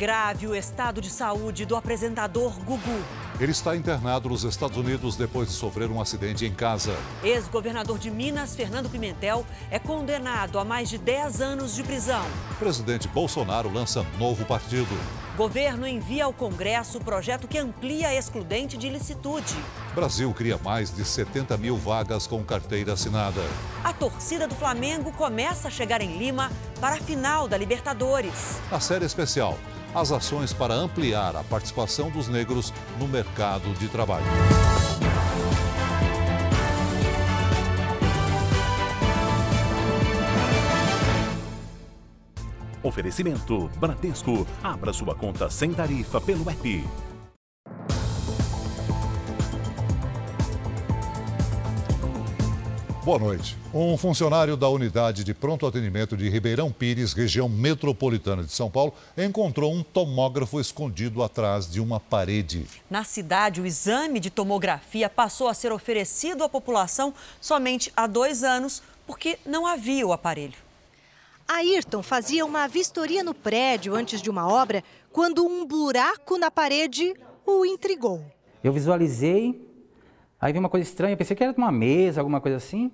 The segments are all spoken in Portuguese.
grave o estado de saúde do apresentador Gugu. Ele está internado nos Estados Unidos depois de sofrer um acidente em casa. Ex-governador de Minas, Fernando Pimentel, é condenado a mais de 10 anos de prisão. Presidente Bolsonaro lança novo partido. Governo envia ao Congresso o projeto que amplia a excludente de licitude. Brasil cria mais de 70 mil vagas com carteira assinada. A torcida do Flamengo começa a chegar em Lima para a final da Libertadores. Na série especial, as ações para ampliar a participação dos negros no mercado de trabalho. Oferecimento Bradesco. Abra sua conta sem tarifa pelo app. Boa noite. Um funcionário da unidade de pronto atendimento de Ribeirão Pires, região metropolitana de São Paulo, encontrou um tomógrafo escondido atrás de uma parede. Na cidade, o exame de tomografia passou a ser oferecido à população somente há dois anos, porque não havia o aparelho. Ayrton fazia uma vistoria no prédio antes de uma obra quando um buraco na parede o intrigou. Eu visualizei, aí vi uma coisa estranha, pensei que era uma mesa, alguma coisa assim,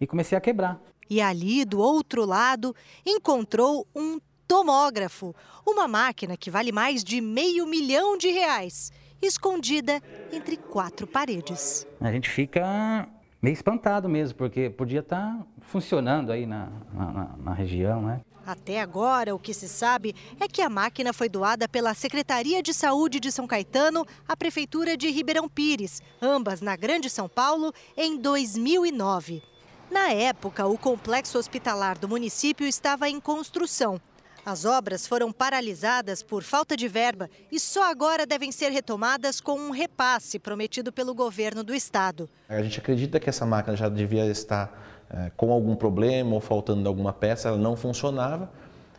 e comecei a quebrar. E ali, do outro lado, encontrou um tomógrafo, uma máquina que vale mais de meio milhão de reais, escondida entre quatro paredes. A gente fica meio espantado mesmo, porque podia estar funcionando aí na, na, na, região, né? Até agora, o que se sabe é que a máquina foi doada pela Secretaria de Saúde de São Caetano à Prefeitura de Ribeirão Pires, ambas na Grande São Paulo, em 2009. Na época, o complexo hospitalar do município estava em construção as obras foram paralisadas por falta de verba e só agora devem ser retomadas com um repasse prometido pelo governo do estado. A gente acredita que essa máquina já devia estar é, com algum problema ou faltando alguma peça, ela não funcionava.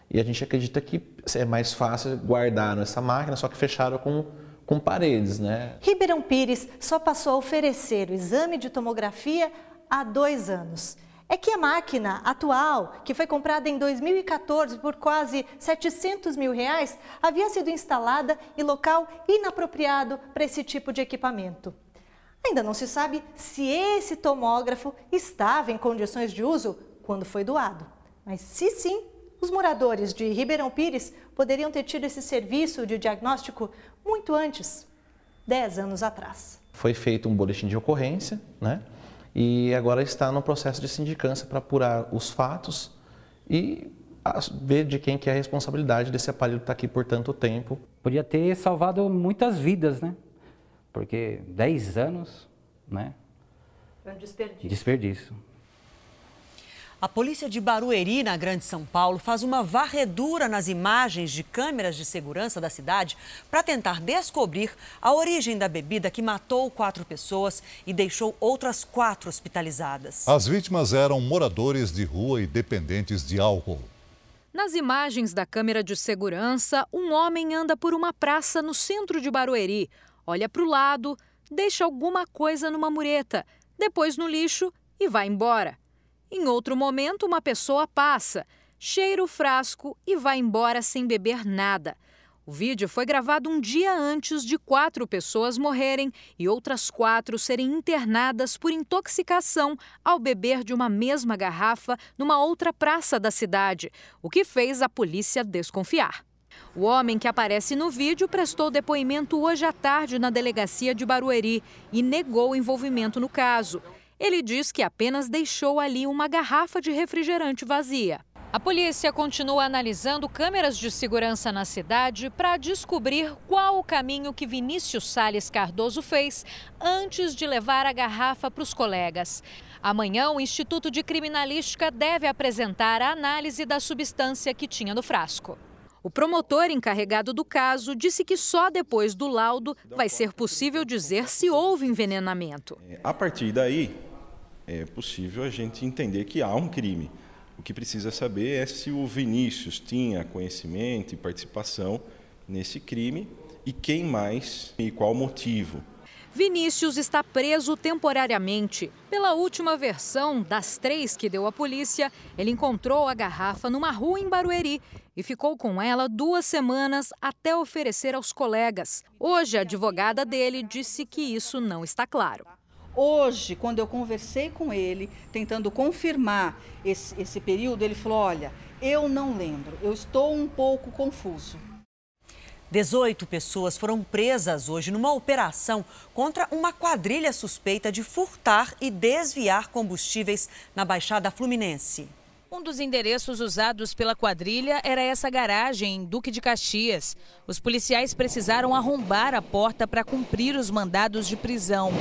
E a gente acredita que é mais fácil guardar essa máquina, só que fecharam com, com paredes, né? Ribeirão Pires só passou a oferecer o exame de tomografia há dois anos é que a máquina atual, que foi comprada em 2014 por quase 700 mil reais, havia sido instalada em local inapropriado para esse tipo de equipamento. Ainda não se sabe se esse tomógrafo estava em condições de uso quando foi doado. Mas se sim, os moradores de Ribeirão Pires poderiam ter tido esse serviço de diagnóstico muito antes, 10 anos atrás. Foi feito um boletim de ocorrência, né? E agora está no processo de sindicância para apurar os fatos e ver de quem que é a responsabilidade desse aparelho estar aqui por tanto tempo. Podia ter salvado muitas vidas, né? Porque 10 anos, né? É um desperdício. Desperdício. A polícia de Barueri, na Grande São Paulo, faz uma varredura nas imagens de câmeras de segurança da cidade para tentar descobrir a origem da bebida que matou quatro pessoas e deixou outras quatro hospitalizadas. As vítimas eram moradores de rua e dependentes de álcool. Nas imagens da câmera de segurança, um homem anda por uma praça no centro de Barueri. Olha para o lado, deixa alguma coisa numa mureta, depois no lixo e vai embora. Em outro momento, uma pessoa passa, cheira o frasco e vai embora sem beber nada. O vídeo foi gravado um dia antes de quatro pessoas morrerem e outras quatro serem internadas por intoxicação ao beber de uma mesma garrafa numa outra praça da cidade, o que fez a polícia desconfiar. O homem que aparece no vídeo prestou depoimento hoje à tarde na delegacia de Barueri e negou envolvimento no caso. Ele diz que apenas deixou ali uma garrafa de refrigerante vazia. A polícia continua analisando câmeras de segurança na cidade para descobrir qual o caminho que Vinícius Sales Cardoso fez antes de levar a garrafa para os colegas. Amanhã, o Instituto de Criminalística deve apresentar a análise da substância que tinha no frasco. O promotor encarregado do caso disse que só depois do laudo vai ser possível dizer se houve envenenamento. A partir daí, é possível a gente entender que há um crime. O que precisa saber é se o Vinícius tinha conhecimento e participação nesse crime e quem mais e qual motivo. Vinícius está preso temporariamente. Pela última versão das três que deu à polícia, ele encontrou a garrafa numa rua em Barueri e ficou com ela duas semanas até oferecer aos colegas. Hoje, a advogada dele disse que isso não está claro. Hoje, quando eu conversei com ele, tentando confirmar esse, esse período, ele falou: Olha, eu não lembro, eu estou um pouco confuso. 18 pessoas foram presas hoje numa operação contra uma quadrilha suspeita de furtar e desviar combustíveis na Baixada Fluminense. Um dos endereços usados pela quadrilha era essa garagem em Duque de Caxias. Os policiais precisaram arrombar a porta para cumprir os mandados de prisão.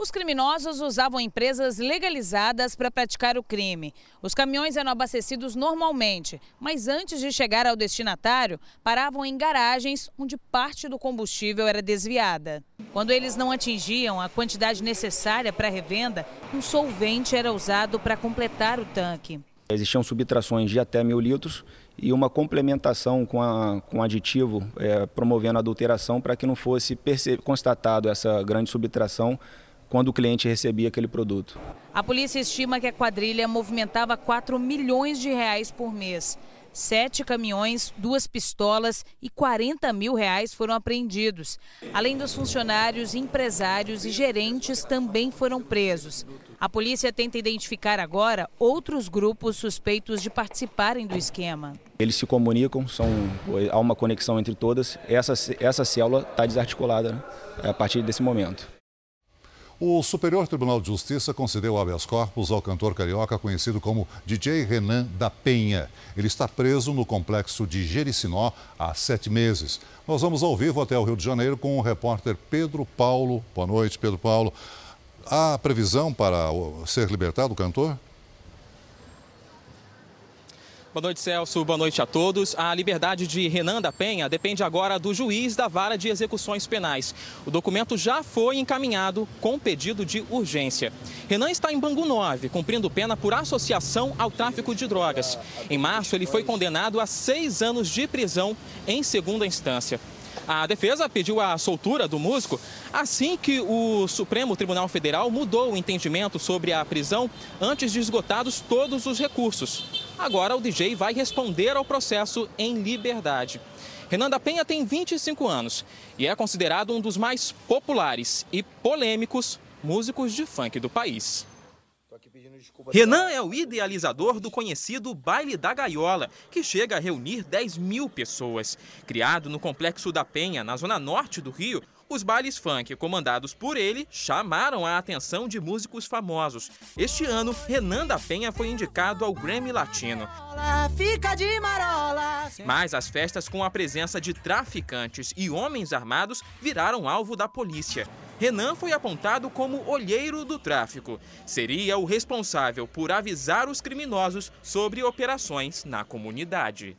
Os criminosos usavam empresas legalizadas para praticar o crime. Os caminhões eram abastecidos normalmente, mas antes de chegar ao destinatário, paravam em garagens onde parte do combustível era desviada. Quando eles não atingiam a quantidade necessária para a revenda, um solvente era usado para completar o tanque. Existiam subtrações de até mil litros e uma complementação com, a, com aditivo é, promovendo a adulteração para que não fosse constatado essa grande subtração quando o cliente recebia aquele produto. A polícia estima que a quadrilha movimentava 4 milhões de reais por mês. Sete caminhões, duas pistolas e 40 mil reais foram apreendidos. Além dos funcionários, empresários e gerentes também foram presos. A polícia tenta identificar agora outros grupos suspeitos de participarem do esquema. Eles se comunicam, são, há uma conexão entre todas. Essa, essa célula está desarticulada né, a partir desse momento. O Superior Tribunal de Justiça concedeu habeas corpus ao cantor carioca conhecido como DJ Renan da Penha. Ele está preso no complexo de Jericinó há sete meses. Nós vamos ao vivo até o Rio de Janeiro com o repórter Pedro Paulo. Boa noite, Pedro Paulo. Há previsão para ser libertado o cantor? Boa noite, Celso. Boa noite a todos. A liberdade de Renan da Penha depende agora do juiz da vara de execuções penais. O documento já foi encaminhado com pedido de urgência. Renan está em Bangu 9, cumprindo pena por associação ao tráfico de drogas. Em março, ele foi condenado a seis anos de prisão em segunda instância. A defesa pediu a soltura do músico assim que o Supremo Tribunal Federal mudou o entendimento sobre a prisão antes de esgotados todos os recursos. Agora o DJ vai responder ao processo em liberdade. Renan da Penha tem 25 anos e é considerado um dos mais populares e polêmicos músicos de funk do país. Renan é o idealizador do conhecido Baile da Gaiola, que chega a reunir 10 mil pessoas. Criado no Complexo da Penha, na zona norte do Rio, os bailes funk comandados por ele chamaram a atenção de músicos famosos. Este ano, Renan da Penha foi indicado ao Grammy Latino. Mas as festas com a presença de traficantes e homens armados viraram alvo da polícia. Renan foi apontado como olheiro do tráfico. Seria o responsável por avisar os criminosos sobre operações na comunidade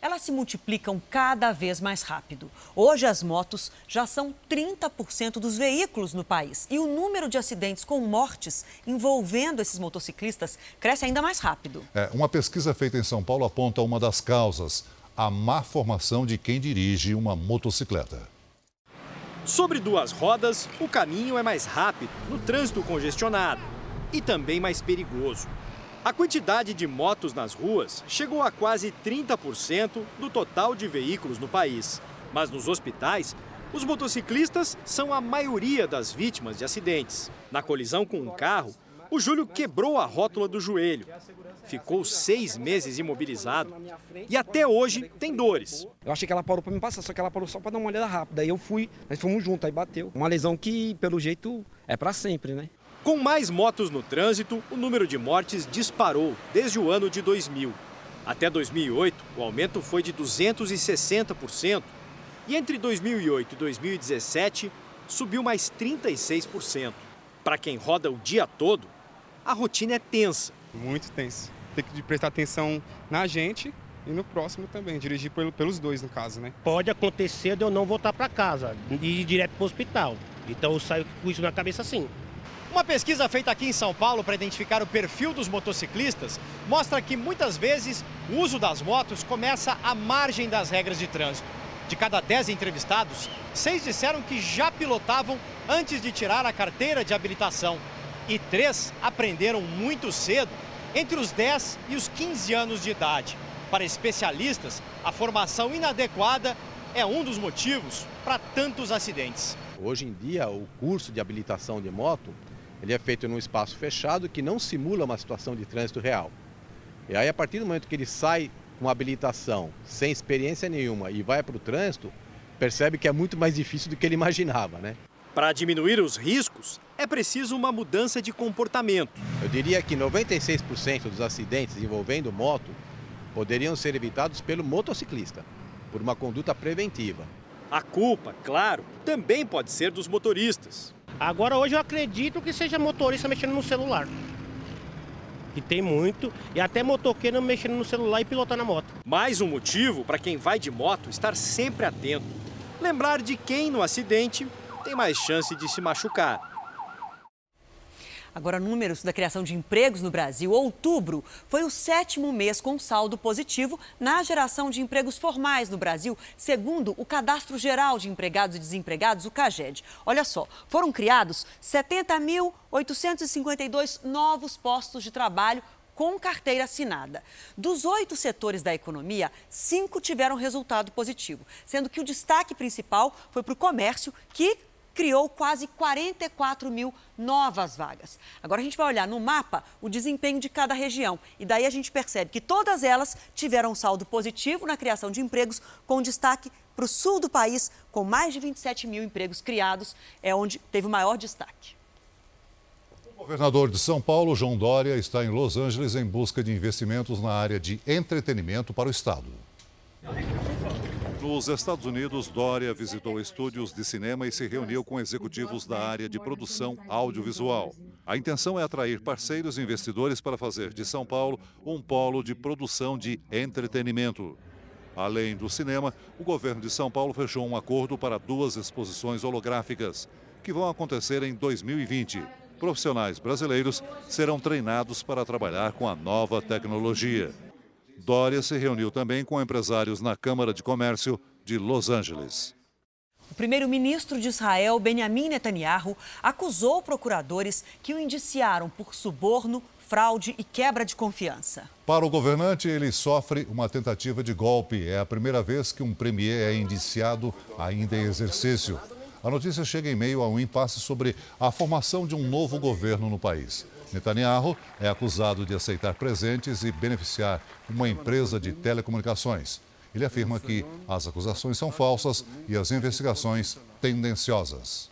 elas se multiplicam cada vez mais rápido. Hoje, as motos já são 30% dos veículos no país e o número de acidentes com mortes envolvendo esses motociclistas cresce ainda mais rápido. É, uma pesquisa feita em São Paulo aponta uma das causas: a má formação de quem dirige uma motocicleta. Sobre duas rodas, o caminho é mais rápido, no trânsito congestionado e também mais perigoso. A quantidade de motos nas ruas chegou a quase 30% do total de veículos no país. Mas nos hospitais, os motociclistas são a maioria das vítimas de acidentes. Na colisão com um carro, o Júlio quebrou a rótula do joelho. Ficou seis meses imobilizado e até hoje tem dores. Eu achei que ela parou para me passar, só que ela parou só para dar uma olhada rápida. Aí eu fui, nós fomos juntos, aí bateu. Uma lesão que, pelo jeito, é para sempre, né? Com mais motos no trânsito, o número de mortes disparou desde o ano de 2000. Até 2008, o aumento foi de 260%. E entre 2008 e 2017, subiu mais 36%. Para quem roda o dia todo, a rotina é tensa. Muito tensa. Tem que prestar atenção na gente e no próximo também, dirigir pelos dois no caso, né? Pode acontecer de eu não voltar para casa e ir direto para o hospital. Então eu saio com isso na cabeça assim. Uma pesquisa feita aqui em São Paulo para identificar o perfil dos motociclistas mostra que muitas vezes o uso das motos começa à margem das regras de trânsito. De cada 10 entrevistados, seis disseram que já pilotavam antes de tirar a carteira de habilitação. E três aprenderam muito cedo, entre os 10 e os 15 anos de idade. Para especialistas, a formação inadequada é um dos motivos para tantos acidentes. Hoje em dia, o curso de habilitação de moto ele é feito num espaço fechado que não simula uma situação de trânsito real. E aí, a partir do momento que ele sai com habilitação, sem experiência nenhuma e vai para o trânsito, percebe que é muito mais difícil do que ele imaginava, né? Para diminuir os riscos, é preciso uma mudança de comportamento. Eu diria que 96% dos acidentes envolvendo moto poderiam ser evitados pelo motociclista, por uma conduta preventiva. A culpa, claro, também pode ser dos motoristas. Agora, hoje eu acredito que seja motorista mexendo no celular. Que tem muito, e até motoqueiro mexendo no celular e pilotando a moto. Mais um motivo para quem vai de moto estar sempre atento. Lembrar de quem no acidente tem mais chance de se machucar. Agora, números da criação de empregos no Brasil. Outubro foi o sétimo mês com saldo positivo na geração de empregos formais no Brasil, segundo o Cadastro Geral de Empregados e Desempregados, o CAGED. Olha só, foram criados 70.852 novos postos de trabalho com carteira assinada. Dos oito setores da economia, cinco tiveram resultado positivo, sendo que o destaque principal foi para o comércio, que criou quase 44 mil novas vagas. Agora a gente vai olhar no mapa o desempenho de cada região e daí a gente percebe que todas elas tiveram um saldo positivo na criação de empregos, com destaque para o sul do país, com mais de 27 mil empregos criados, é onde teve o maior destaque. O governador de São Paulo, João Dória, está em Los Angeles em busca de investimentos na área de entretenimento para o Estado. Nos Estados Unidos, Dória visitou estúdios de cinema e se reuniu com executivos da área de produção audiovisual. A intenção é atrair parceiros e investidores para fazer de São Paulo um polo de produção de entretenimento. Além do cinema, o governo de São Paulo fechou um acordo para duas exposições holográficas, que vão acontecer em 2020. Profissionais brasileiros serão treinados para trabalhar com a nova tecnologia. Dória se reuniu também com empresários na Câmara de Comércio de Los Angeles. O primeiro-ministro de Israel, Benjamin Netanyahu, acusou procuradores que o indiciaram por suborno, fraude e quebra de confiança. Para o governante, ele sofre uma tentativa de golpe. É a primeira vez que um premier é indiciado ainda em exercício. A notícia chega em meio a um impasse sobre a formação de um novo governo no país. Netanyahu é acusado de aceitar presentes e beneficiar uma empresa de telecomunicações. Ele afirma que as acusações são falsas e as investigações tendenciosas.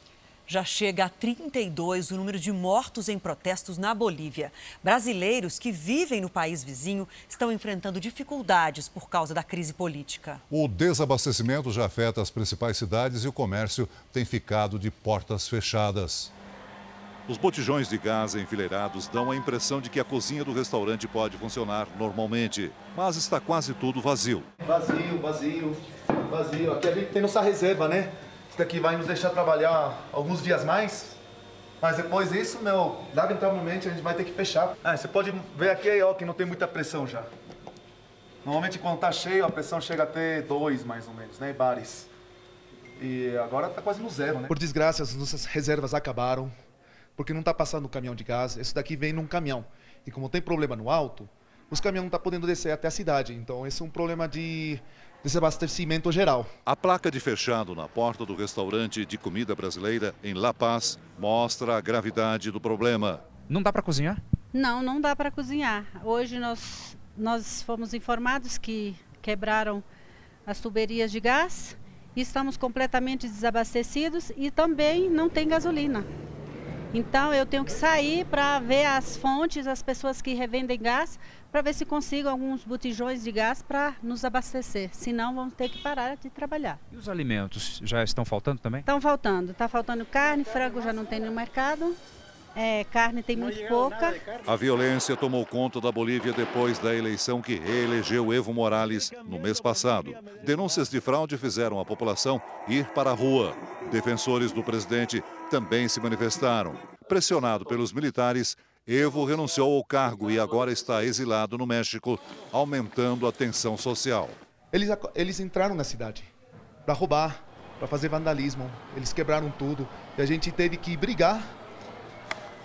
Já chega a 32 o número de mortos em protestos na Bolívia. Brasileiros que vivem no país vizinho estão enfrentando dificuldades por causa da crise política. O desabastecimento já afeta as principais cidades e o comércio tem ficado de portas fechadas. Os botijões de gás enfileirados dão a impressão de que a cozinha do restaurante pode funcionar normalmente, mas está quase tudo vazio. Vazio, vazio, vazio. Aqui a gente tem nossa reserva, né? Isso daqui vai nos deixar trabalhar alguns dias mais. Mas depois disso, meu, lamentavelmente a gente vai ter que fechar. Ah, você pode ver aqui ó, que não tem muita pressão já. Normalmente quando tá cheio, a pressão chega até dois mais ou menos, né? Bares. E agora tá quase no zero, né? Por desgraça, as nossas reservas acabaram porque não está passando um caminhão de gás. Esse daqui vem num caminhão. E como tem problema no alto, os caminhões não estão tá podendo descer até a cidade. Então, esse é um problema de desabastecimento geral. A placa de fechado na porta do restaurante de comida brasileira em La Paz mostra a gravidade do problema. Não dá para cozinhar? Não, não dá para cozinhar. Hoje nós, nós fomos informados que quebraram as tuberias de gás e estamos completamente desabastecidos e também não tem gasolina. Então eu tenho que sair para ver as fontes, as pessoas que revendem gás, para ver se consigo alguns botijões de gás para nos abastecer. Senão vamos ter que parar de trabalhar. E os alimentos já estão faltando também? Estão faltando. Está faltando carne, frango já não tem no mercado. É, carne tem muito pouca. A violência tomou conta da Bolívia depois da eleição que reelegeu Evo Morales no mês passado. Denúncias de fraude fizeram a população ir para a rua. Defensores do presidente também se manifestaram. Pressionado pelos militares, Evo renunciou ao cargo e agora está exilado no México, aumentando a tensão social. Eles, eles entraram na cidade. para roubar, para fazer vandalismo. Eles quebraram tudo e a gente teve que brigar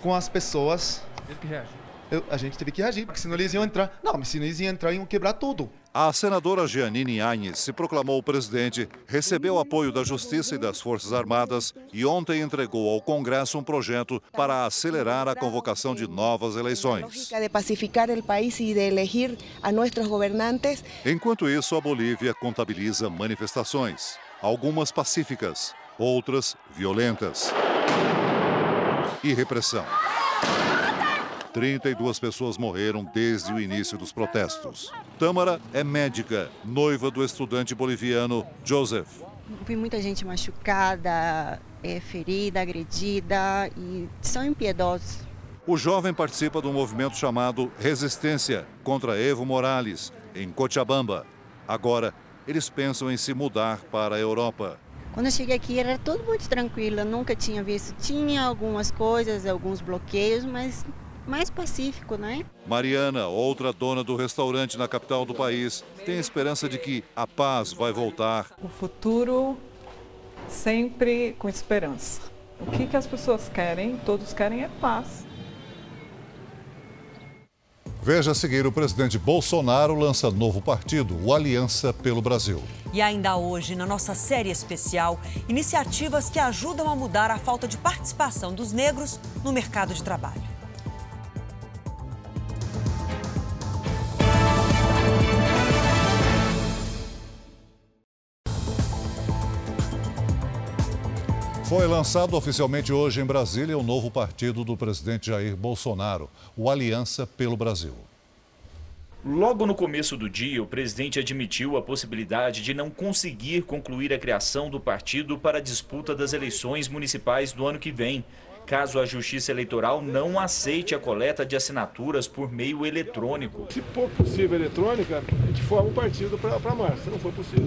com as pessoas. Teve que reagir. Eu, a gente teve que reagir, porque senão eles iam entrar. Não, mas senão eles iam entrar e iam quebrar tudo. A senadora Giannini Agnes se proclamou presidente, recebeu apoio da Justiça e das Forças Armadas e ontem entregou ao Congresso um projeto para acelerar a convocação de novas eleições. de pacificar o país e de elegir a nossos governantes. Enquanto isso, a Bolívia contabiliza manifestações, algumas pacíficas, outras violentas. E repressão. 32 pessoas morreram desde o início dos protestos. Tâmara é médica, noiva do estudante boliviano Joseph. Vi muita gente machucada, é, ferida, agredida e são impiedosos. O jovem participa do movimento chamado Resistência contra Evo Morales, em Cochabamba. Agora, eles pensam em se mudar para a Europa. Quando eu cheguei aqui era tudo muito tranquilo, eu nunca tinha visto. Tinha algumas coisas, alguns bloqueios, mas mais pacífico, né? Mariana, outra dona do restaurante na capital do país, tem esperança de que a paz vai voltar. O futuro sempre com esperança. O que, que as pessoas querem? Todos querem é paz. Veja a seguir, o presidente Bolsonaro lança novo partido, o Aliança pelo Brasil. E ainda hoje, na nossa série especial, iniciativas que ajudam a mudar a falta de participação dos negros no mercado de trabalho. Foi lançado oficialmente hoje em Brasília o novo partido do presidente Jair Bolsonaro, o Aliança pelo Brasil. Logo no começo do dia, o presidente admitiu a possibilidade de não conseguir concluir a criação do partido para a disputa das eleições municipais do ano que vem, caso a Justiça Eleitoral não aceite a coleta de assinaturas por meio eletrônico. Se for possível eletrônica, a gente forma um partido para março. Se não for possível,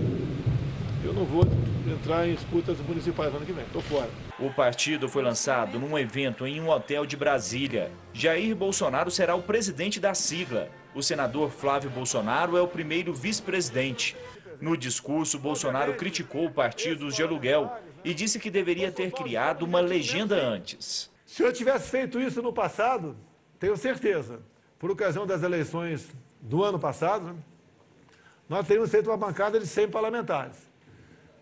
eu não vou entrar em disputas municipais no ano que vem, estou fora. O partido foi lançado num evento em um hotel de Brasília. Jair Bolsonaro será o presidente da sigla. O senador Flávio Bolsonaro é o primeiro vice-presidente. No discurso, Bolsonaro criticou partidos de aluguel e disse que deveria ter criado uma legenda antes. Se eu tivesse feito isso no passado, tenho certeza, por ocasião das eleições do ano passado, nós teríamos feito uma bancada de 100 parlamentares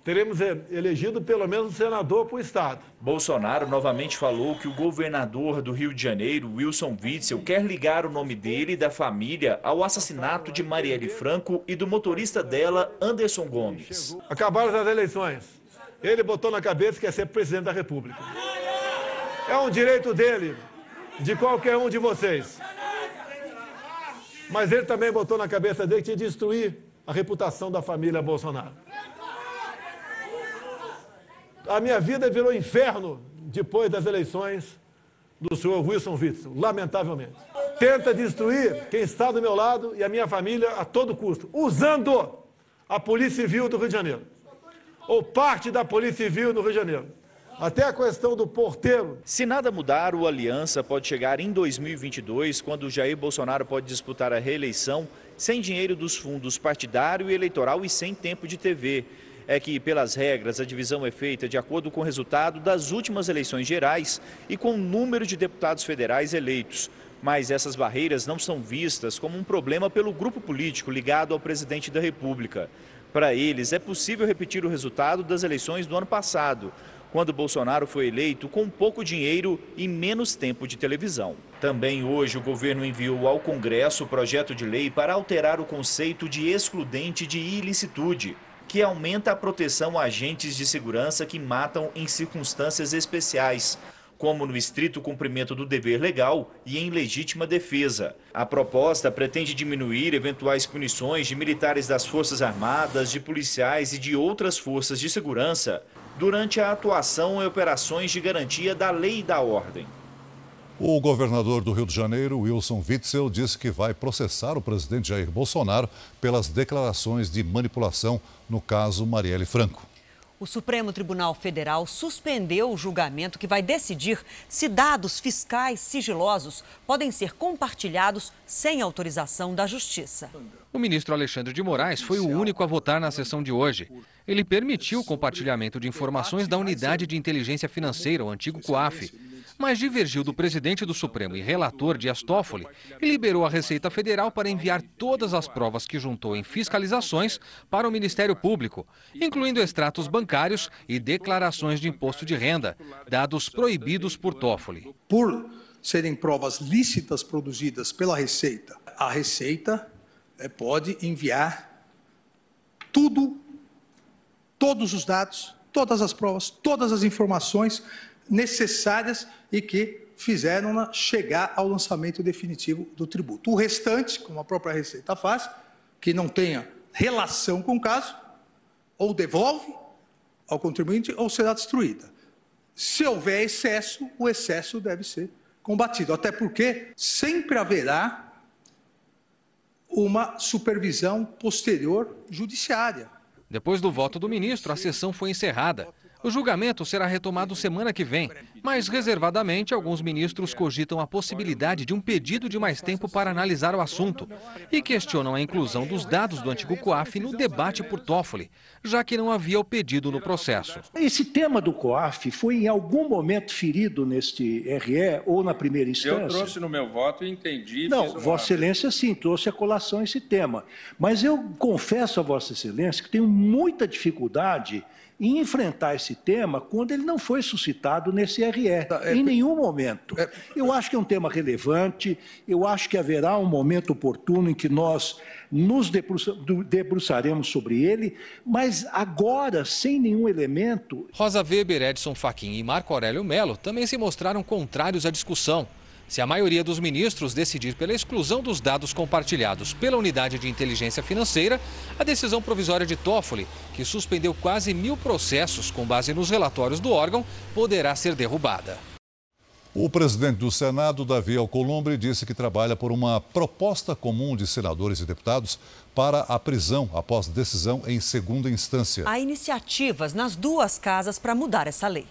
teremos elegido pelo menos um senador para o Estado. Bolsonaro novamente falou que o governador do Rio de Janeiro, Wilson Witzel, quer ligar o nome dele e da família ao assassinato de Marielle Franco e do motorista dela, Anderson Gomes. Acabaram as eleições. Ele botou na cabeça que quer ser presidente da República. É um direito dele, de qualquer um de vocês. Mas ele também botou na cabeça dele que tinha de destruir a reputação da família Bolsonaro. A minha vida virou inferno depois das eleições do senhor Wilson Witzel, lamentavelmente. Tenta destruir quem está do meu lado e a minha família a todo custo, usando a Polícia Civil do Rio de Janeiro, ou parte da Polícia Civil no Rio de Janeiro. Até a questão do porteiro. Se nada mudar, o Aliança pode chegar em 2022, quando Jair Bolsonaro pode disputar a reeleição sem dinheiro dos fundos partidário e eleitoral e sem tempo de TV é que, pelas regras, a divisão é feita de acordo com o resultado das últimas eleições gerais e com o número de deputados federais eleitos. Mas essas barreiras não são vistas como um problema pelo grupo político ligado ao presidente da República. Para eles, é possível repetir o resultado das eleições do ano passado, quando Bolsonaro foi eleito com pouco dinheiro e menos tempo de televisão. Também hoje o governo enviou ao Congresso o projeto de lei para alterar o conceito de excludente de ilicitude que aumenta a proteção a agentes de segurança que matam em circunstâncias especiais, como no estrito cumprimento do dever legal e em legítima defesa. A proposta pretende diminuir eventuais punições de militares das Forças Armadas, de policiais e de outras forças de segurança durante a atuação em operações de garantia da lei e da ordem. O governador do Rio de Janeiro, Wilson Witzel, disse que vai processar o presidente Jair Bolsonaro pelas declarações de manipulação no caso Marielle Franco. O Supremo Tribunal Federal suspendeu o julgamento que vai decidir se dados fiscais sigilosos podem ser compartilhados sem autorização da Justiça. O ministro Alexandre de Moraes foi o único a votar na sessão de hoje. Ele permitiu o compartilhamento de informações da Unidade de Inteligência Financeira, o antigo COAF, mas divergiu do presidente do Supremo e relator Dias Toffoli e liberou a Receita Federal para enviar todas as provas que juntou em fiscalizações para o Ministério Público, incluindo extratos bancários e declarações de imposto de renda, dados proibidos por Toffoli. Por serem provas lícitas produzidas pela Receita, a Receita é, pode enviar tudo, todos os dados, todas as provas, todas as informações necessárias e que fizeram chegar ao lançamento definitivo do tributo. O restante, como a própria Receita faz, que não tenha relação com o caso, ou devolve ao contribuinte ou será destruída. Se houver excesso, o excesso deve ser combatido, até porque sempre haverá uma supervisão posterior judiciária. Depois do voto do ministro, a sessão foi encerrada. O julgamento será retomado semana que vem, mas reservadamente alguns ministros cogitam a possibilidade de um pedido de mais tempo para analisar o assunto e questionam a inclusão dos dados do antigo COAF no debate por Toffoli, já que não havia o pedido no processo. Esse tema do COAF foi em algum momento ferido neste RE ou na primeira instância? Eu trouxe no meu voto e entendi. Não. Vossa Excelência sim, trouxe a colação esse tema. Mas eu confesso a Vossa Excelência que tenho muita dificuldade em enfrentar esse tema quando ele não foi suscitado nesse RE, tá, é, em nenhum momento. É, eu acho que é um tema relevante, eu acho que haverá um momento oportuno em que nós nos debruçaremos sobre ele, mas agora, sem nenhum elemento. Rosa Weber, Edson Fachin e Marco Aurélio Melo também se mostraram contrários à discussão. Se a maioria dos ministros decidir pela exclusão dos dados compartilhados pela Unidade de Inteligência Financeira, a decisão provisória de Toffoli, que suspendeu quase mil processos com base nos relatórios do órgão, poderá ser derrubada. O presidente do Senado, Davi Alcolumbre, disse que trabalha por uma proposta comum de senadores e deputados para a prisão após decisão em segunda instância. Há iniciativas nas duas casas para mudar essa lei.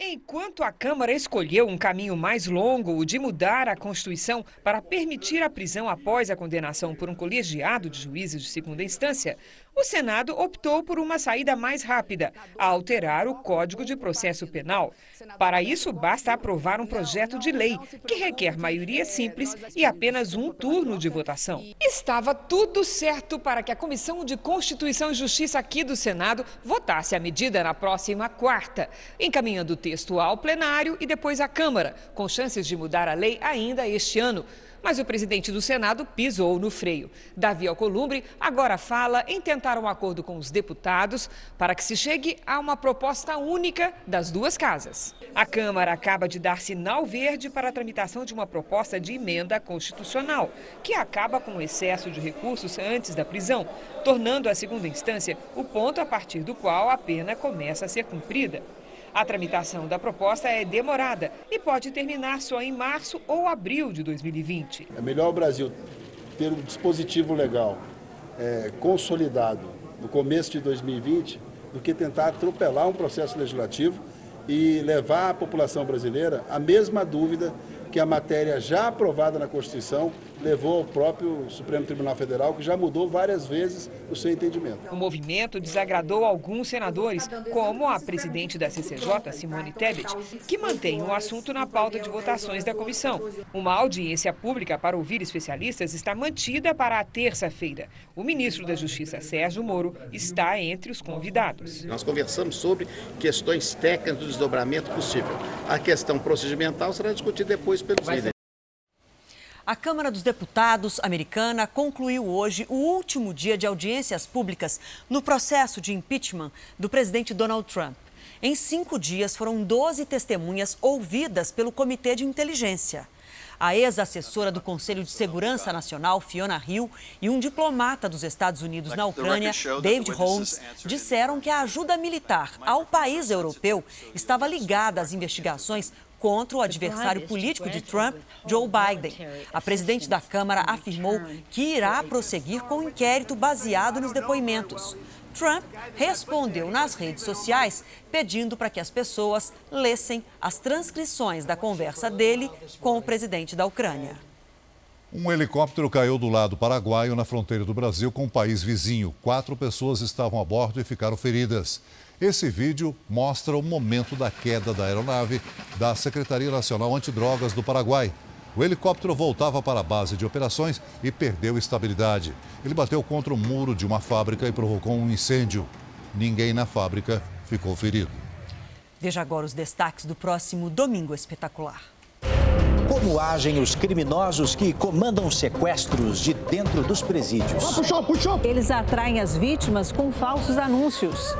Enquanto a Câmara escolheu um caminho mais longo, o de mudar a Constituição para permitir a prisão após a condenação por um colegiado de juízes de segunda instância, o Senado optou por uma saída mais rápida, a alterar o Código de Processo Penal. Para isso, basta aprovar um projeto de lei, que requer maioria simples e apenas um turno de votação. Estava tudo certo para que a Comissão de Constituição e Justiça aqui do Senado votasse a medida na próxima quarta, encaminhando o texto ao plenário e depois à Câmara, com chances de mudar a lei ainda este ano. Mas o presidente do Senado pisou no freio. Davi Alcolumbre agora fala em tentar um acordo com os deputados para que se chegue a uma proposta única das duas casas. A Câmara acaba de dar sinal verde para a tramitação de uma proposta de emenda constitucional, que acaba com o excesso de recursos antes da prisão, tornando a segunda instância o ponto a partir do qual a pena começa a ser cumprida. A tramitação da proposta é demorada e pode terminar só em março ou abril de 2020. É melhor o Brasil ter um dispositivo legal é, consolidado no começo de 2020 do que tentar atropelar um processo legislativo e levar à população brasileira a mesma dúvida que a matéria já aprovada na Constituição levou ao próprio Supremo Tribunal Federal, que já mudou várias vezes o seu entendimento. O movimento desagradou alguns senadores, como a presidente da CCJ, Simone Tebet, que mantém o assunto na pauta de votações da comissão. Uma audiência pública para ouvir especialistas está mantida para a terça-feira. O ministro da Justiça, Sérgio Moro, está entre os convidados. Nós conversamos sobre questões técnicas do desdobramento possível. A questão procedimental será discutida depois pelos líderes. A Câmara dos Deputados americana concluiu hoje o último dia de audiências públicas no processo de impeachment do presidente Donald Trump. Em cinco dias, foram 12 testemunhas ouvidas pelo Comitê de Inteligência. A ex-assessora do Conselho de Segurança Nacional, Fiona Hill, e um diplomata dos Estados Unidos na Ucrânia, David Holmes, disseram que a ajuda militar ao país europeu estava ligada às investigações contra o adversário político de Trump, Joe Biden. A presidente da Câmara afirmou que irá prosseguir com o um inquérito baseado nos depoimentos. Trump respondeu nas redes sociais pedindo para que as pessoas lessem as transcrições da conversa dele com o presidente da Ucrânia. Um helicóptero caiu do lado paraguaio na fronteira do Brasil com o país vizinho. Quatro pessoas estavam a bordo e ficaram feridas. Esse vídeo mostra o momento da queda da aeronave da Secretaria Nacional Antidrogas do Paraguai. O helicóptero voltava para a base de operações e perdeu estabilidade. Ele bateu contra o muro de uma fábrica e provocou um incêndio. Ninguém na fábrica ficou ferido. Veja agora os destaques do próximo Domingo Espetacular. Como agem os criminosos que comandam sequestros de dentro dos presídios? Puxou, puxou. Eles atraem as vítimas com falsos anúncios.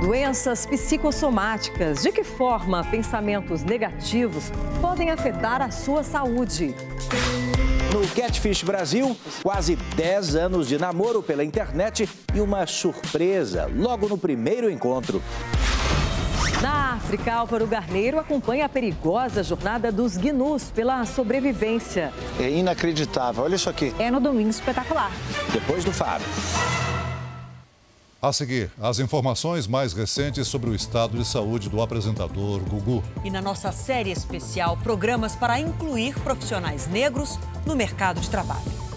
Doenças psicossomáticas. De que forma pensamentos negativos podem afetar a sua saúde? No Catfish Brasil, quase 10 anos de namoro pela internet e uma surpresa logo no primeiro encontro. Na África, Álvaro Garneiro acompanha a perigosa jornada dos gnus pela sobrevivência. É inacreditável, olha isso aqui. É no Domingo Espetacular. Depois do Faro. A seguir, as informações mais recentes sobre o estado de saúde do apresentador Gugu. E na nossa série especial, programas para incluir profissionais negros no mercado de trabalho.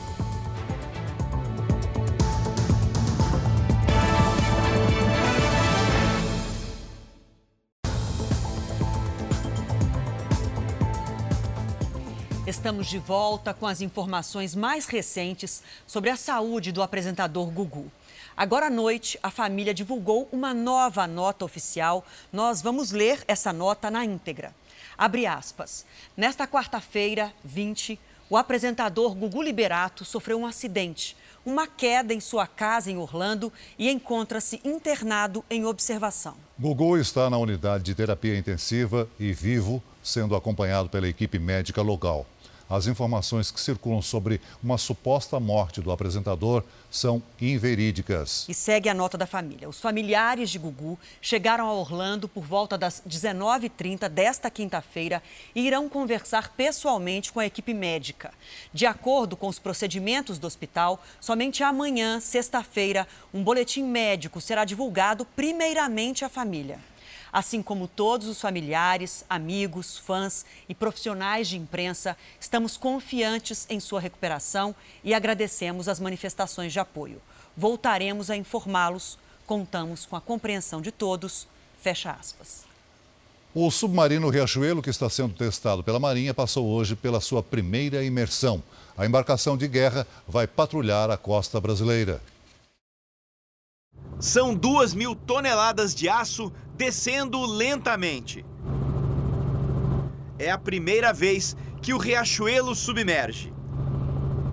Estamos de volta com as informações mais recentes sobre a saúde do apresentador Gugu. Agora à noite, a família divulgou uma nova nota oficial. Nós vamos ler essa nota na íntegra. Abre aspas. Nesta quarta-feira, 20, o apresentador Gugu Liberato sofreu um acidente, uma queda em sua casa em Orlando e encontra-se internado em observação. Gugu está na unidade de terapia intensiva e vivo, sendo acompanhado pela equipe médica local. As informações que circulam sobre uma suposta morte do apresentador são inverídicas. E segue a nota da família. Os familiares de Gugu chegaram a Orlando por volta das 19h30 desta quinta-feira e irão conversar pessoalmente com a equipe médica. De acordo com os procedimentos do hospital, somente amanhã, sexta-feira, um boletim médico será divulgado primeiramente à família assim como todos os familiares, amigos, fãs e profissionais de imprensa, estamos confiantes em sua recuperação e agradecemos as manifestações de apoio. Voltaremos a informá-los. Contamos com a compreensão de todos. Fecha aspas. O submarino Riachuelo, que está sendo testado pela Marinha, passou hoje pela sua primeira imersão. A embarcação de guerra vai patrulhar a costa brasileira. São duas mil toneladas de aço descendo lentamente. É a primeira vez que o Riachuelo submerge.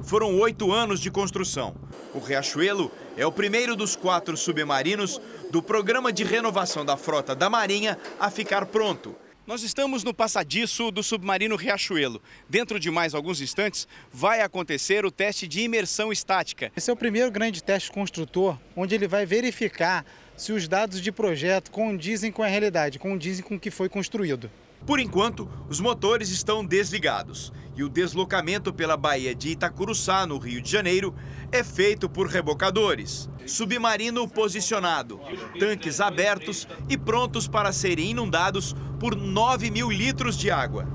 Foram oito anos de construção. O Riachuelo é o primeiro dos quatro submarinos do programa de renovação da frota da Marinha a ficar pronto. Nós estamos no passadiço do submarino Riachuelo. Dentro de mais alguns instantes vai acontecer o teste de imersão estática. Esse é o primeiro grande teste construtor, onde ele vai verificar se os dados de projeto condizem com a realidade, condizem com o que foi construído. Por enquanto, os motores estão desligados e o deslocamento pela Baía de Itacuruçá, no Rio de Janeiro, é feito por rebocadores. Submarino posicionado, tanques abertos e prontos para serem inundados por 9 mil litros de água.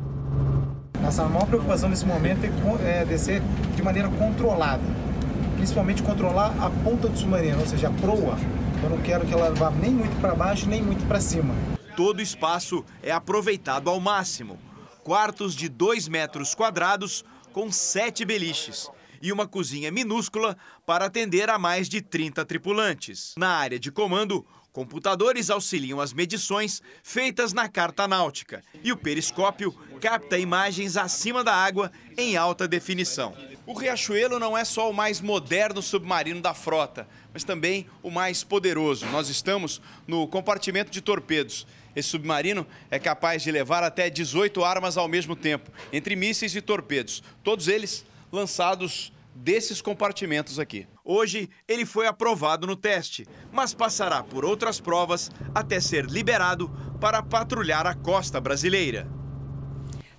Nossa maior preocupação nesse momento é descer de maneira controlada, principalmente controlar a ponta do submarino, ou seja, a proa, eu não quero que ela vá nem muito para baixo nem muito para cima. Todo o espaço é aproveitado ao máximo. Quartos de 2 metros quadrados com sete beliches e uma cozinha minúscula para atender a mais de 30 tripulantes. Na área de comando, computadores auxiliam as medições feitas na carta náutica e o periscópio capta imagens acima da água em alta definição. O Riachuelo não é só o mais moderno submarino da frota, mas também o mais poderoso. Nós estamos no compartimento de torpedos. Esse submarino é capaz de levar até 18 armas ao mesmo tempo, entre mísseis e torpedos, todos eles lançados desses compartimentos aqui. Hoje ele foi aprovado no teste, mas passará por outras provas até ser liberado para patrulhar a costa brasileira.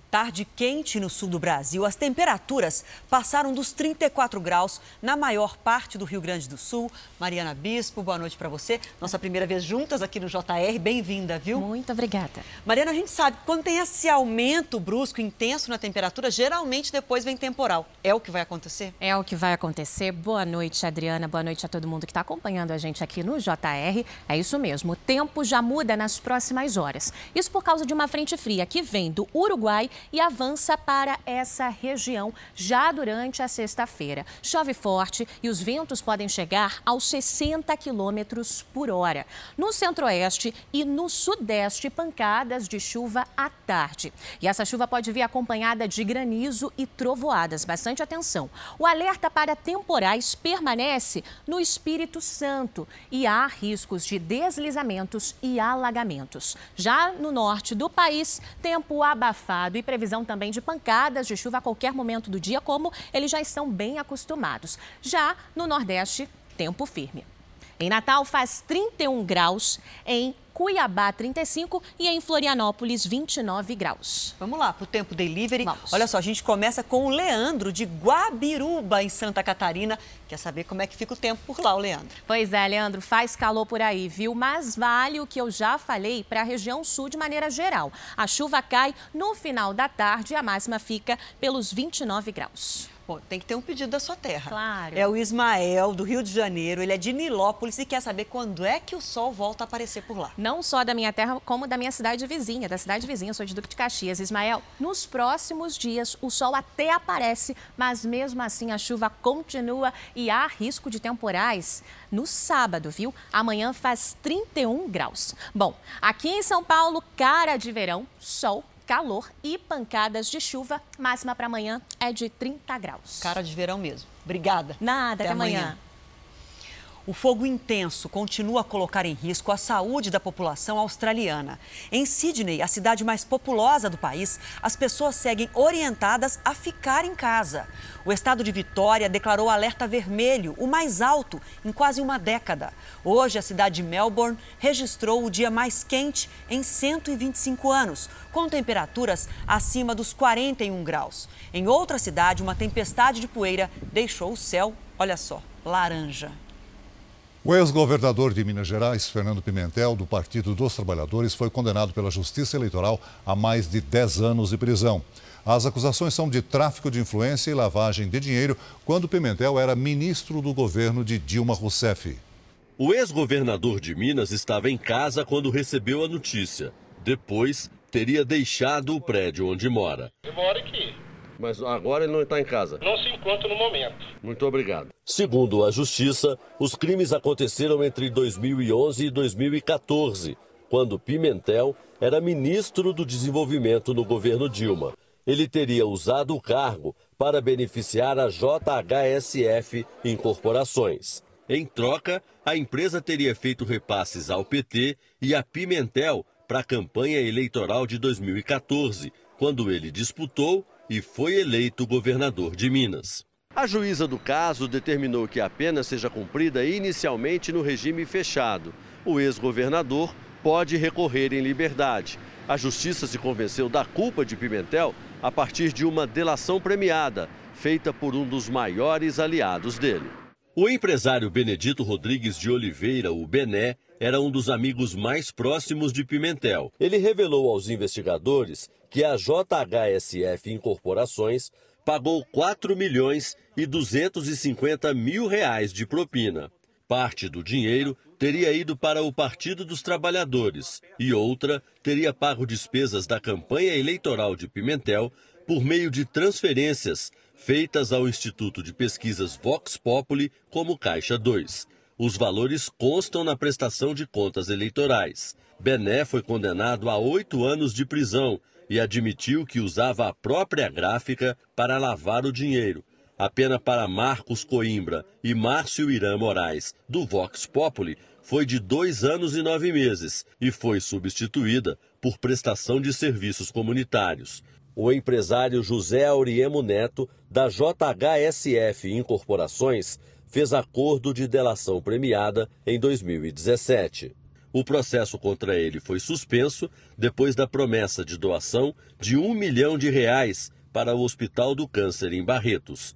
Tarde quente no sul do Brasil. As temperaturas passaram dos 34 graus na maior parte do Rio Grande do Sul. Mariana Bispo, boa noite para você. Nossa primeira vez juntas aqui no JR. Bem-vinda, viu? Muito obrigada. Mariana, a gente sabe que quando tem esse aumento brusco, intenso na temperatura, geralmente depois vem temporal. É o que vai acontecer? É o que vai acontecer. Boa noite, Adriana. Boa noite a todo mundo que está acompanhando a gente aqui no JR. É isso mesmo. O tempo já muda nas próximas horas. Isso por causa de uma frente fria que vem do Uruguai e avança para essa região já durante a sexta-feira. Chove forte e os ventos podem chegar aos 60 quilômetros por hora. No centro-oeste e no sudeste, pancadas de chuva à tarde. E essa chuva pode vir acompanhada de granizo e trovoadas. Bastante atenção. O alerta para temporais permanece no Espírito Santo e há riscos de deslizamentos e alagamentos. Já no norte do país, tempo abafado e previsão também de pancadas de chuva a qualquer momento do dia, como eles já estão bem acostumados. Já no Nordeste, tempo firme. Em Natal faz 31 graus, em Cuiabá 35 e em Florianópolis 29 graus. Vamos lá para o tempo delivery. Vamos. Olha só, a gente começa com o Leandro de Guabiruba, em Santa Catarina. Quer saber como é que fica o tempo por lá, o Leandro? Pois é, Leandro, faz calor por aí, viu? Mas vale o que eu já falei para a região sul de maneira geral. A chuva cai no final da tarde e a máxima fica pelos 29 graus. Bom, tem que ter um pedido da sua terra. Claro. É o Ismael, do Rio de Janeiro. Ele é de Nilópolis e quer saber quando é que o sol volta a aparecer por lá. Não só da minha terra, como da minha cidade vizinha, da cidade vizinha. Eu sou de Duque de Caxias. Ismael, nos próximos dias o sol até aparece, mas mesmo assim a chuva continua e há risco de temporais no sábado, viu? Amanhã faz 31 graus. Bom, aqui em São Paulo, cara de verão, sol calor e pancadas de chuva. Máxima para amanhã é de 30 graus. Cara de verão mesmo. Obrigada. Nada, até, até amanhã. amanhã. O fogo intenso continua a colocar em risco a saúde da população australiana. Em Sydney, a cidade mais populosa do país, as pessoas seguem orientadas a ficar em casa. O estado de Vitória declarou alerta vermelho, o mais alto em quase uma década. Hoje, a cidade de Melbourne registrou o dia mais quente em 125 anos, com temperaturas acima dos 41 graus. Em outra cidade, uma tempestade de poeira deixou o céu, olha só, laranja. O ex-governador de Minas Gerais, Fernando Pimentel, do Partido dos Trabalhadores, foi condenado pela Justiça Eleitoral a mais de 10 anos de prisão. As acusações são de tráfico de influência e lavagem de dinheiro quando Pimentel era ministro do governo de Dilma Rousseff. O ex-governador de Minas estava em casa quando recebeu a notícia. Depois, teria deixado o prédio onde mora. Eu moro aqui. Mas agora ele não está em casa. Não se encontra no momento. Muito obrigado. Segundo a Justiça, os crimes aconteceram entre 2011 e 2014, quando Pimentel era ministro do Desenvolvimento no governo Dilma. Ele teria usado o cargo para beneficiar a JHSF Incorporações. Em troca, a empresa teria feito repasses ao PT e a Pimentel para a campanha eleitoral de 2014, quando ele disputou e foi eleito governador de Minas. A juíza do caso determinou que a pena seja cumprida inicialmente no regime fechado. O ex-governador pode recorrer em liberdade. A justiça se convenceu da culpa de Pimentel a partir de uma delação premiada, feita por um dos maiores aliados dele. O empresário Benedito Rodrigues de Oliveira, o Bené, era um dos amigos mais próximos de Pimentel. Ele revelou aos investigadores que a JHSF Incorporações pagou 4 milhões e 250 mil reais de propina. Parte do dinheiro teria ido para o Partido dos Trabalhadores e outra teria pago despesas da campanha eleitoral de Pimentel por meio de transferências feitas ao Instituto de Pesquisas Vox Populi como Caixa 2. Os valores constam na prestação de contas eleitorais. Bené foi condenado a oito anos de prisão e admitiu que usava a própria gráfica para lavar o dinheiro. A pena para Marcos Coimbra e Márcio Irã Moraes, do Vox Populi, foi de dois anos e nove meses e foi substituída por prestação de serviços comunitários. O empresário José Auriemo Neto, da JHSF Incorporações, fez acordo de delação premiada em 2017. O processo contra ele foi suspenso depois da promessa de doação de um milhão de reais para o Hospital do Câncer em Barretos.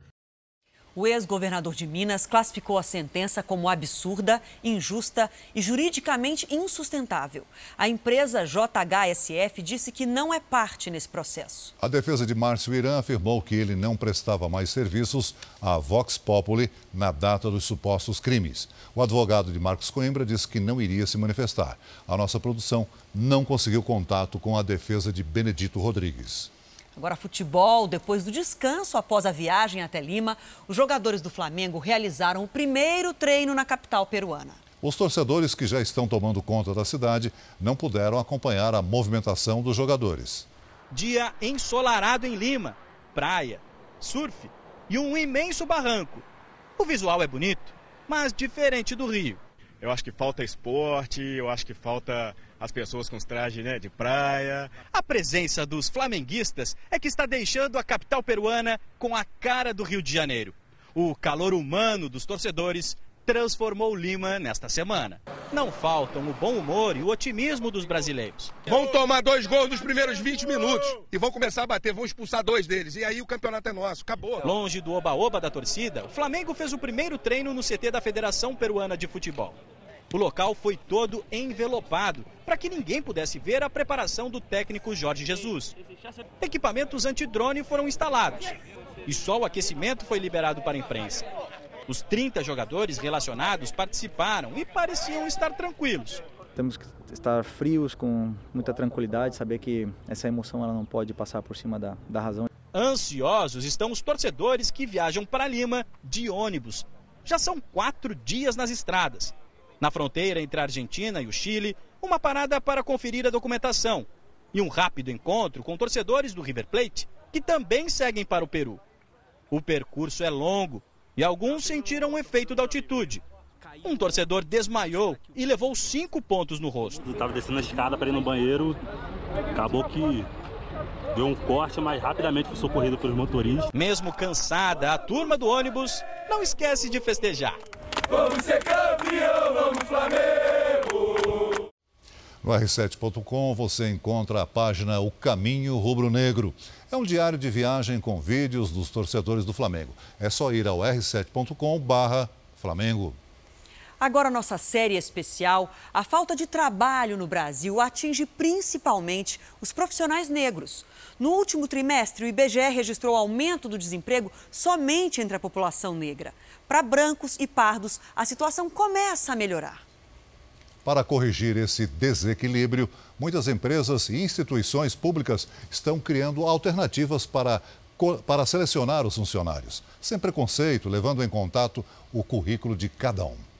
O ex-governador de Minas classificou a sentença como absurda, injusta e juridicamente insustentável. A empresa JHSF disse que não é parte nesse processo. A defesa de Márcio Irã afirmou que ele não prestava mais serviços à Vox Populi na data dos supostos crimes. O advogado de Marcos Coimbra disse que não iria se manifestar. A nossa produção não conseguiu contato com a defesa de Benedito Rodrigues. Agora, futebol. Depois do descanso após a viagem até Lima, os jogadores do Flamengo realizaram o primeiro treino na capital peruana. Os torcedores que já estão tomando conta da cidade não puderam acompanhar a movimentação dos jogadores. Dia ensolarado em Lima, praia, surf e um imenso barranco. O visual é bonito, mas diferente do Rio. Eu acho que falta esporte, eu acho que falta as pessoas com os trajes né, de praia. A presença dos flamenguistas é que está deixando a capital peruana com a cara do Rio de Janeiro. O calor humano dos torcedores transformou Lima nesta semana. Não faltam o bom humor e o otimismo dos brasileiros. Vão tomar dois gols nos primeiros 20 minutos e vão começar a bater, vão expulsar dois deles. E aí o campeonato é nosso, acabou. Longe do oba-oba da torcida, o Flamengo fez o primeiro treino no CT da Federação Peruana de Futebol. O local foi todo envelopado para que ninguém pudesse ver a preparação do técnico Jorge Jesus. Equipamentos antidrone foram instalados e só o aquecimento foi liberado para a imprensa. Os 30 jogadores relacionados participaram e pareciam estar tranquilos. Temos que estar frios, com muita tranquilidade, saber que essa emoção ela não pode passar por cima da, da razão. Ansiosos estão os torcedores que viajam para Lima de ônibus. Já são quatro dias nas estradas na fronteira entre a Argentina e o Chile, uma parada para conferir a documentação e um rápido encontro com torcedores do River Plate, que também seguem para o Peru. O percurso é longo e alguns sentiram o efeito da altitude. Um torcedor desmaiou e levou cinco pontos no rosto. Eu estava descendo a escada para ir no banheiro, acabou que deu um corte, mas rapidamente foi socorrido pelos motoristas. Mesmo cansada, a turma do ônibus não esquece de festejar. Vamos ser campeão, vamos Flamengo! No R7.com você encontra a página O Caminho Rubro Negro. É um diário de viagem com vídeos dos torcedores do Flamengo. É só ir ao r7.com barra Flamengo. Agora, nossa série especial. A falta de trabalho no Brasil atinge principalmente os profissionais negros. No último trimestre, o IBGE registrou aumento do desemprego somente entre a população negra. Para brancos e pardos, a situação começa a melhorar. Para corrigir esse desequilíbrio, muitas empresas e instituições públicas estão criando alternativas para, para selecionar os funcionários, sem preconceito, levando em contato o currículo de cada um.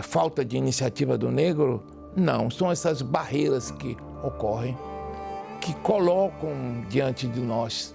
É falta de iniciativa do negro? Não, são essas barreiras que ocorrem, que colocam diante de nós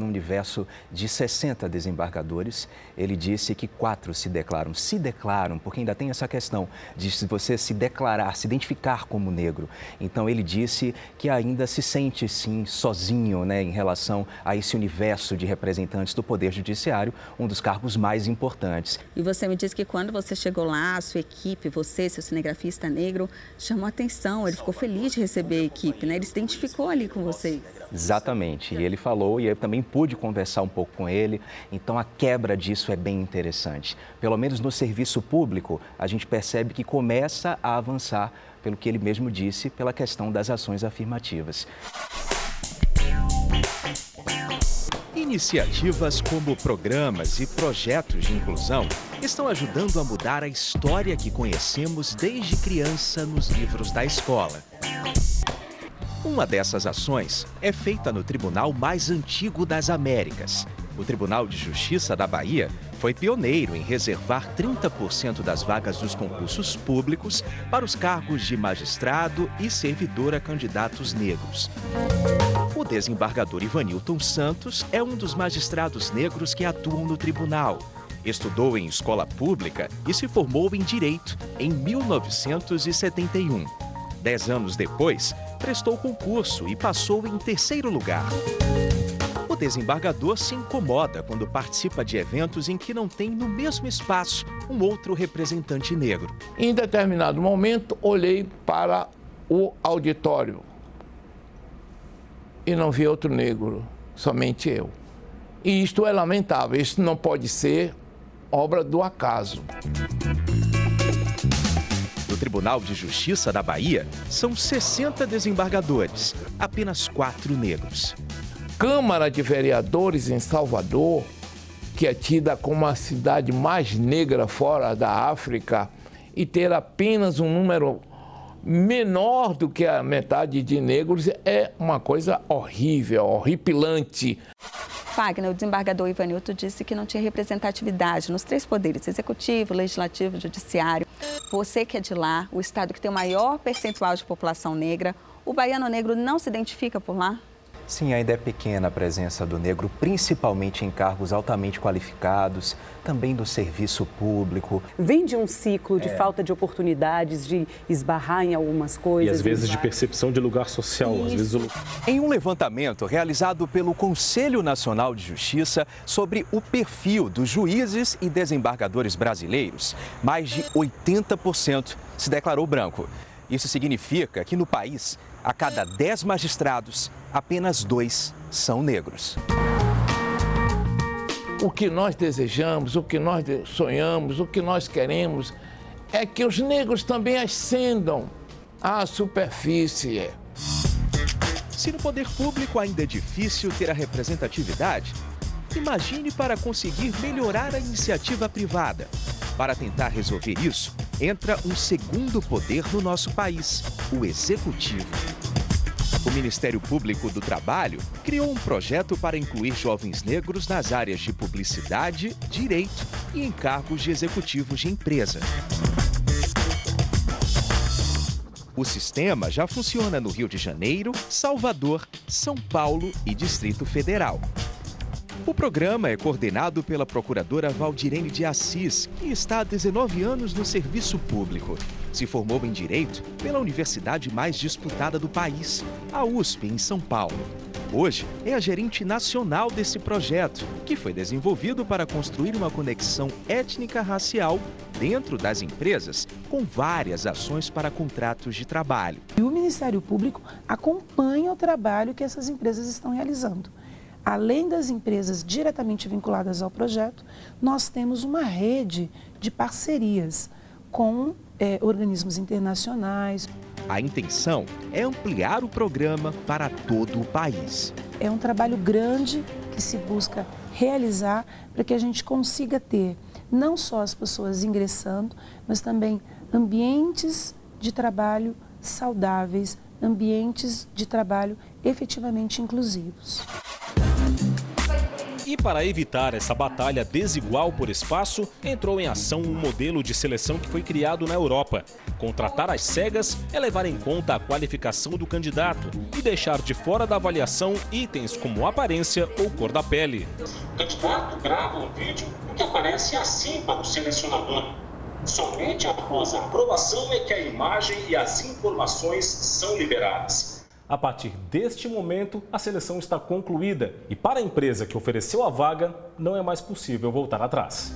no universo de 60 desembargadores, ele disse que quatro se declaram. Se declaram, porque ainda tem essa questão de se você se declarar, se identificar como negro. Então ele disse que ainda se sente sim sozinho né, em relação a esse universo de representantes do Poder Judiciário, um dos cargos mais importantes. E você me disse que quando você chegou lá, a sua equipe, você, seu cinegrafista negro, chamou atenção, ele ficou feliz de receber a equipe, né? Ele se identificou ali com vocês. Exatamente. E ele falou, e eu também pude conversar um pouco com ele, então a quebra disso é bem interessante. Pelo menos no serviço público, a gente percebe que começa a avançar, pelo que ele mesmo disse, pela questão das ações afirmativas. Iniciativas como programas e projetos de inclusão estão ajudando a mudar a história que conhecemos desde criança nos livros da escola. Uma dessas ações é feita no tribunal mais antigo das Américas. O Tribunal de Justiça da Bahia foi pioneiro em reservar 30% das vagas dos concursos públicos para os cargos de magistrado e servidor a candidatos negros. O desembargador Ivanilton Santos é um dos magistrados negros que atuam no tribunal. Estudou em escola pública e se formou em Direito em 1971. Dez anos depois, prestou concurso e passou em terceiro lugar. O desembargador se incomoda quando participa de eventos em que não tem no mesmo espaço um outro representante negro. Em determinado momento, olhei para o auditório e não vi outro negro, somente eu. E isto é lamentável, isso não pode ser obra do acaso. Tribunal de Justiça da Bahia, são 60 desembargadores, apenas quatro negros. Câmara de Vereadores em Salvador, que é tida como a cidade mais negra fora da África, e ter apenas um número menor do que a metade de negros é uma coisa horrível, horripilante. Fagner, o desembargador Ivanilton disse que não tinha representatividade nos três poderes, executivo, legislativo, judiciário. Você que é de lá, o estado que tem o maior percentual de população negra, o baiano negro não se identifica por lá? Sim, ainda é pequena a presença do negro, principalmente em cargos altamente qualificados, também do serviço público. Vem de um ciclo de é. falta de oportunidades, de esbarrar em algumas coisas. E às vezes de percepção de lugar social. Às vezes o... Em um levantamento realizado pelo Conselho Nacional de Justiça sobre o perfil dos juízes e desembargadores brasileiros, mais de 80% se declarou branco. Isso significa que no país, a cada 10 magistrados, apenas dois são negros. O que nós desejamos, o que nós sonhamos, o que nós queremos é que os negros também ascendam à superfície. Se no poder público ainda é difícil ter a representatividade, imagine para conseguir melhorar a iniciativa privada. Para tentar resolver isso, entra um segundo poder no nosso país, o executivo. O Ministério Público do Trabalho criou um projeto para incluir jovens negros nas áreas de publicidade, direito e em cargos de executivos de empresa. O sistema já funciona no Rio de Janeiro, Salvador, São Paulo e Distrito Federal. O programa é coordenado pela procuradora Valdirene de Assis, que está há 19 anos no serviço público. Se formou em Direito pela universidade mais disputada do país, a USP, em São Paulo. Hoje é a gerente nacional desse projeto, que foi desenvolvido para construir uma conexão étnica-racial dentro das empresas, com várias ações para contratos de trabalho. E o Ministério Público acompanha o trabalho que essas empresas estão realizando. Além das empresas diretamente vinculadas ao projeto, nós temos uma rede de parcerias com é, organismos internacionais. A intenção é ampliar o programa para todo o país. É um trabalho grande que se busca realizar para que a gente consiga ter não só as pessoas ingressando, mas também ambientes de trabalho saudáveis, ambientes de trabalho efetivamente inclusivos. E para evitar essa batalha desigual por espaço, entrou em ação um modelo de seleção que foi criado na Europa. Contratar às cegas é levar em conta a qualificação do candidato e deixar de fora da avaliação itens como aparência ou cor da pele. O candidato grava um vídeo que aparece assim para o selecionador. Somente após a aprovação é que a imagem e as informações são liberadas. A partir deste momento, a seleção está concluída. E para a empresa que ofereceu a vaga, não é mais possível voltar atrás.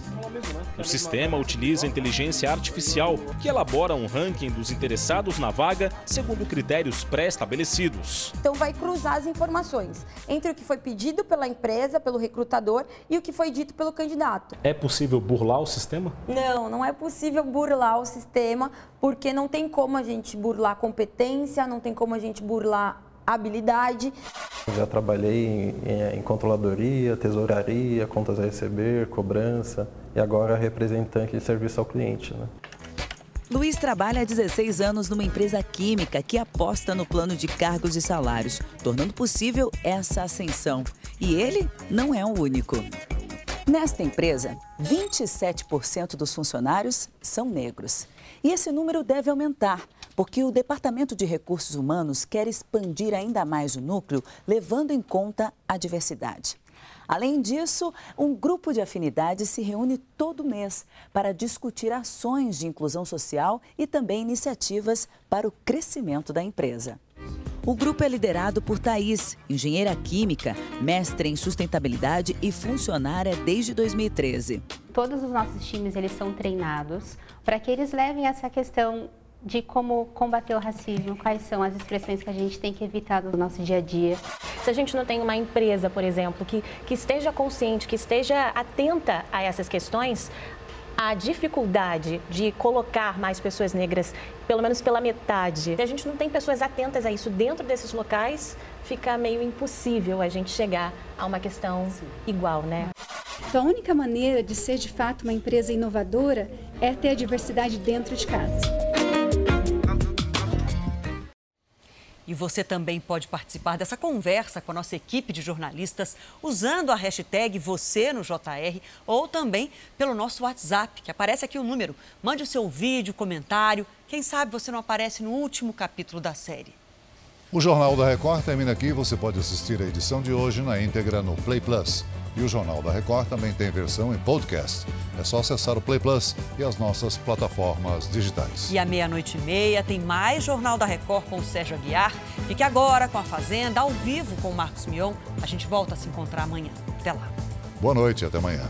O sistema utiliza inteligência artificial, que elabora um ranking dos interessados na vaga segundo critérios pré-estabelecidos. Então vai cruzar as informações entre o que foi pedido pela empresa, pelo recrutador e o que foi dito pelo candidato. É possível burlar o sistema? Não, não é possível burlar o sistema, porque não tem como a gente burlar competência, não tem como a gente burlar habilidade. Já trabalhei em, em, controladoria, tesouraria, contas a receber, cobrança e agora representante de serviço ao cliente. Né? Luiz trabalha há 16 anos numa empresa química que aposta no plano de cargos e salários, tornando possível essa ascensão. E ele não é o único. Nesta empresa, 27% dos funcionários são negros. E esse número deve aumentar, porque o Departamento de Recursos Humanos quer expandir ainda mais o núcleo, levando em conta a diversidade. Além disso, um grupo de afinidade se reúne todo mês para discutir ações de inclusão social e também iniciativas para o crescimento da empresa. O grupo é liderado por Thaís, engenheira química, mestre em sustentabilidade e funcionária desde 2013. Todos os nossos times eles são treinados para que eles levem essa questão de como combater o racismo, quais são as expressões que a gente tem que evitar no nosso dia a dia. Se a gente não tem uma empresa, por exemplo, que, que esteja consciente, que esteja atenta a essas questões, a dificuldade de colocar mais pessoas negras, pelo menos pela metade, se a gente não tem pessoas atentas a isso dentro desses locais, fica meio impossível a gente chegar a uma questão Sim. igual, né? Então, a única maneira de ser de fato uma empresa inovadora é ter a diversidade dentro de casa. E você também pode participar dessa conversa com a nossa equipe de jornalistas usando a hashtag você no JR ou também pelo nosso WhatsApp, que aparece aqui o número. Mande o seu vídeo, comentário. Quem sabe você não aparece no último capítulo da série. O Jornal da Record termina aqui. Você pode assistir a edição de hoje na íntegra no Play Plus. E o Jornal da Record também tem versão em podcast. É só acessar o Play Plus e as nossas plataformas digitais. E à meia-noite e meia tem mais Jornal da Record com o Sérgio Aguiar. Fique agora com a Fazenda, ao vivo com o Marcos Mion. A gente volta a se encontrar amanhã. Até lá. Boa noite e até amanhã.